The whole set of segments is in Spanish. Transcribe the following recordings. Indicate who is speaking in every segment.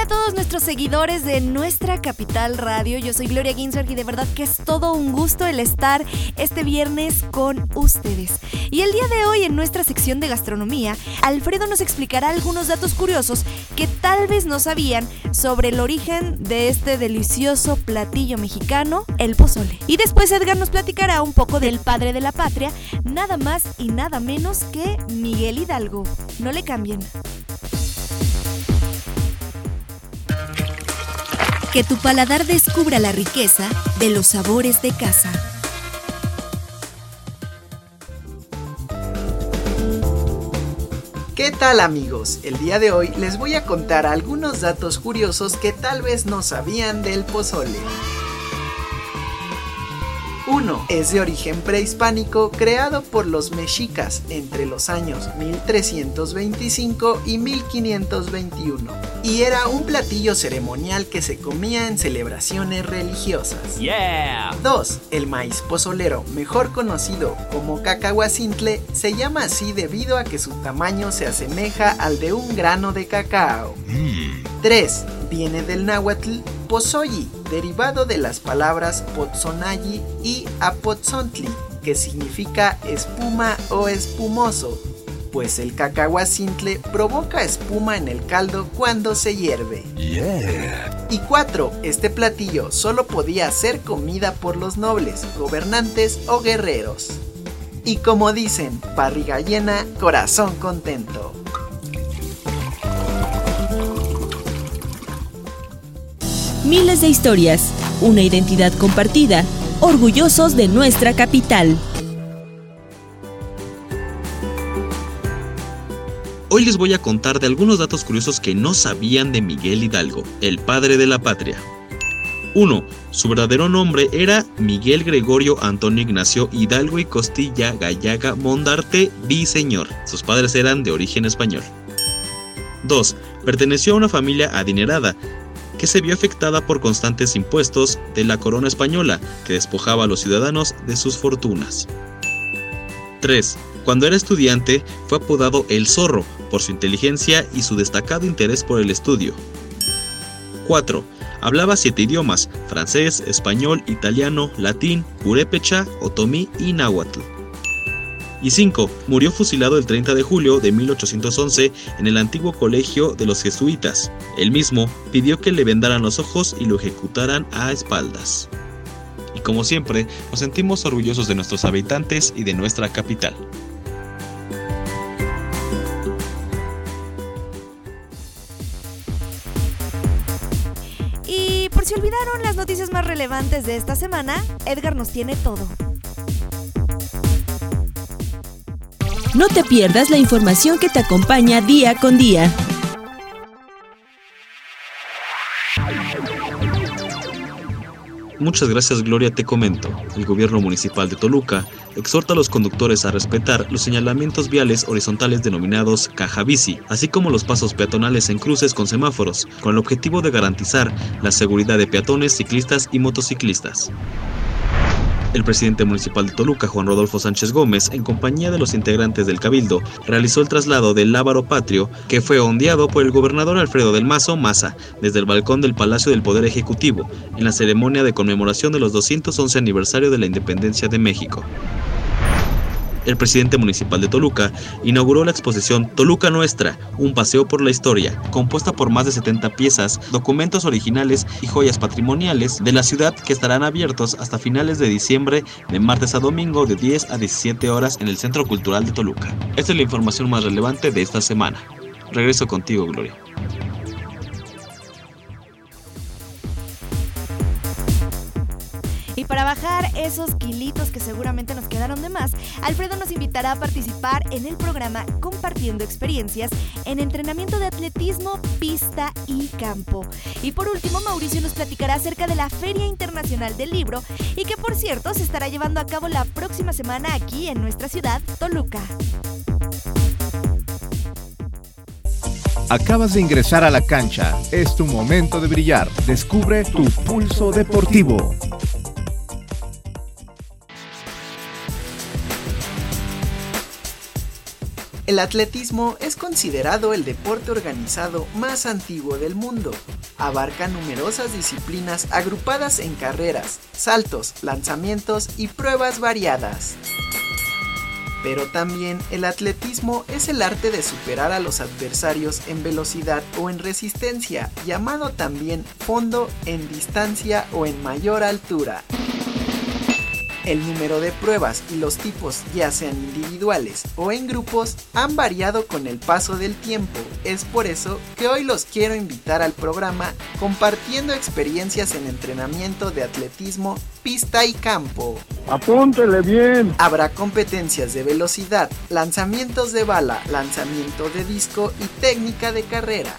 Speaker 1: Hola a todos nuestros seguidores de nuestra capital radio. Yo soy Gloria Ginsberg y de verdad que es todo un gusto el estar este viernes con ustedes. Y el día de hoy en nuestra sección de gastronomía, Alfredo nos explicará algunos datos curiosos que tal vez no sabían sobre el origen de este delicioso platillo mexicano, el pozole. Y después Edgar nos platicará un poco del padre de la patria, nada más y nada menos que Miguel Hidalgo. No le cambien.
Speaker 2: Que tu paladar descubra la riqueza de los sabores de casa.
Speaker 3: ¿Qué tal amigos? El día de hoy les voy a contar algunos datos curiosos que tal vez no sabían del pozole. 1. Es de origen prehispánico creado por los mexicas entre los años 1325 y 1521 y era un platillo ceremonial que se comía en celebraciones religiosas. 2. El maíz pozolero, mejor conocido como cacahuacintle, se llama así debido a que su tamaño se asemeja al de un grano de cacao. 3. Mm. Viene del náhuatl Pozoyi, derivado de las palabras Potzonayi y Apotzontli, que significa espuma o espumoso, pues el cacahuacintle provoca espuma en el caldo cuando se hierve. Y 4. Este platillo solo podía ser comida por los nobles, gobernantes o guerreros. Y como dicen, barriga llena, corazón contento.
Speaker 2: Miles de historias, una identidad compartida, orgullosos de nuestra capital.
Speaker 4: Hoy les voy a contar de algunos datos curiosos que no sabían de Miguel Hidalgo, el padre de la patria. 1. Su verdadero nombre era Miguel Gregorio Antonio Ignacio Hidalgo y Costilla Gallaga Mondarte Viseñor. Sus padres eran de origen español. 2. Perteneció a una familia adinerada, que se vio afectada por constantes impuestos de la corona española, que despojaba a los ciudadanos de sus fortunas. 3. Cuando era estudiante, fue apodado El Zorro por su inteligencia y su destacado interés por el estudio. 4. Hablaba siete idiomas, francés, español, italiano, latín, purépecha, otomí y náhuatl y 5. Murió fusilado el 30 de julio de 1811 en el antiguo colegio de los jesuitas. Él mismo pidió que le vendaran los ojos y lo ejecutaran a espaldas. Y como siempre, nos sentimos orgullosos de nuestros habitantes y de nuestra capital.
Speaker 1: Y por si olvidaron las noticias más relevantes de esta semana, Edgar nos tiene todo.
Speaker 2: No te pierdas la información que te acompaña día con día.
Speaker 4: Muchas gracias Gloria, te comento. El gobierno municipal de Toluca exhorta a los conductores a respetar los señalamientos viales horizontales denominados caja bici, así como los pasos peatonales en cruces con semáforos, con el objetivo de garantizar la seguridad de peatones, ciclistas y motociclistas. El presidente municipal de Toluca, Juan Rodolfo Sánchez Gómez, en compañía de los integrantes del Cabildo, realizó el traslado del Lábaro Patrio, que fue ondeado por el gobernador Alfredo del Mazo Maza, desde el balcón del Palacio del Poder Ejecutivo, en la ceremonia de conmemoración de los 211 aniversario de la independencia de México el presidente municipal de Toluca inauguró la exposición Toluca Nuestra, un paseo por la historia, compuesta por más de 70 piezas, documentos originales y joyas patrimoniales de la ciudad que estarán abiertos hasta finales de diciembre de martes a domingo de 10 a 17 horas en el Centro Cultural de Toluca. Esta es la información más relevante de esta semana. Regreso contigo, Gloria.
Speaker 1: Y para bajar esos kilitos que seguramente nos quedaron de más, Alfredo nos invitará a participar en el programa Compartiendo Experiencias en entrenamiento de atletismo, pista y campo. Y por último, Mauricio nos platicará acerca de la Feria Internacional del Libro y que por cierto se estará llevando a cabo la próxima semana aquí en nuestra ciudad, Toluca.
Speaker 5: Acabas de ingresar a la cancha. Es tu momento de brillar. Descubre tu pulso deportivo.
Speaker 3: El atletismo es considerado el deporte organizado más antiguo del mundo. Abarca numerosas disciplinas agrupadas en carreras, saltos, lanzamientos y pruebas variadas. Pero también el atletismo es el arte de superar a los adversarios en velocidad o en resistencia, llamado también fondo, en distancia o en mayor altura. El número de pruebas y los tipos, ya sean individuales o en grupos, han variado con el paso del tiempo. Es por eso que hoy los quiero invitar al programa compartiendo experiencias en entrenamiento de atletismo, pista y campo.
Speaker 6: Apúntele bien.
Speaker 3: Habrá competencias de velocidad, lanzamientos de bala, lanzamiento de disco y técnica de carrera.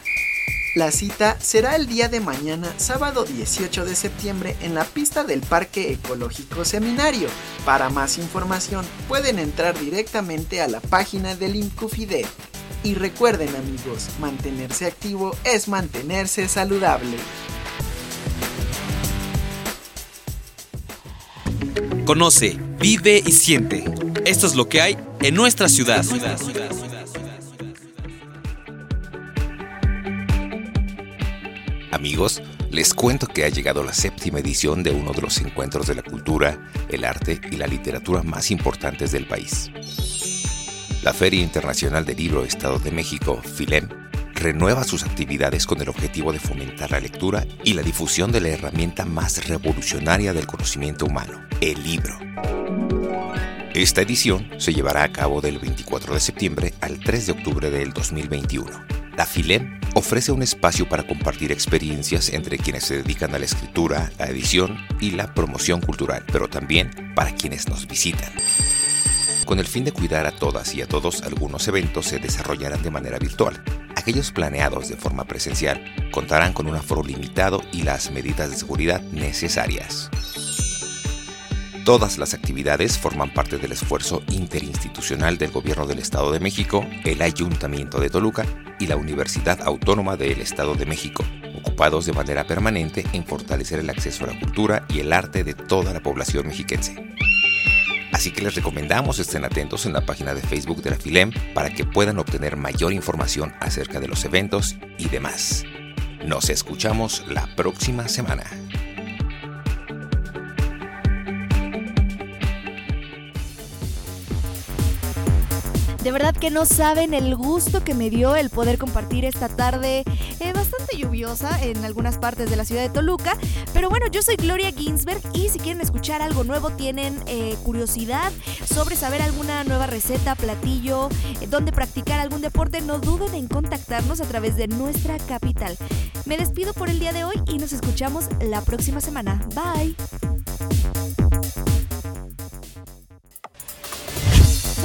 Speaker 3: La cita será el día de mañana, sábado 18 de septiembre, en la pista del Parque Ecológico Seminario. Para más información pueden entrar directamente a la página del INCUFIDE. Y recuerden amigos, mantenerse activo es mantenerse saludable.
Speaker 7: Conoce, vive y siente. Esto es lo que hay en nuestra ciudad. Amigos, les cuento que ha llegado la séptima edición de uno de los encuentros de la cultura, el arte y la literatura más importantes del país. La Feria Internacional del Libro Estado de México, FILEM, renueva sus actividades con el objetivo de fomentar la lectura y la difusión de la herramienta más revolucionaria del conocimiento humano, el libro. Esta edición se llevará a cabo del 24 de septiembre al 3 de octubre del 2021. La FILEM ofrece un espacio para compartir experiencias entre quienes se dedican a la escritura, la edición y la promoción cultural, pero también para quienes nos visitan. Con el fin de cuidar a todas y a todos, algunos eventos se desarrollarán de manera virtual. Aquellos planeados de forma presencial contarán con un aforo limitado y las medidas de seguridad necesarias. Todas las actividades forman parte del esfuerzo interinstitucional del Gobierno del Estado de México, el Ayuntamiento de Toluca y la Universidad Autónoma del Estado de México, ocupados de manera permanente en fortalecer el acceso a la cultura y el arte de toda la población mexiquense. Así que les recomendamos estén atentos en la página de Facebook de la FILEM para que puedan obtener mayor información acerca de los eventos y demás. Nos escuchamos la próxima semana.
Speaker 1: De verdad que no saben el gusto que me dio el poder compartir esta tarde eh, bastante lluviosa en algunas partes de la ciudad de Toluca. Pero bueno, yo soy Gloria Ginsberg y si quieren escuchar algo nuevo, tienen eh, curiosidad sobre saber alguna nueva receta, platillo, eh, donde practicar algún deporte, no duden en contactarnos a través de nuestra capital. Me despido por el día de hoy y nos escuchamos la próxima semana. Bye.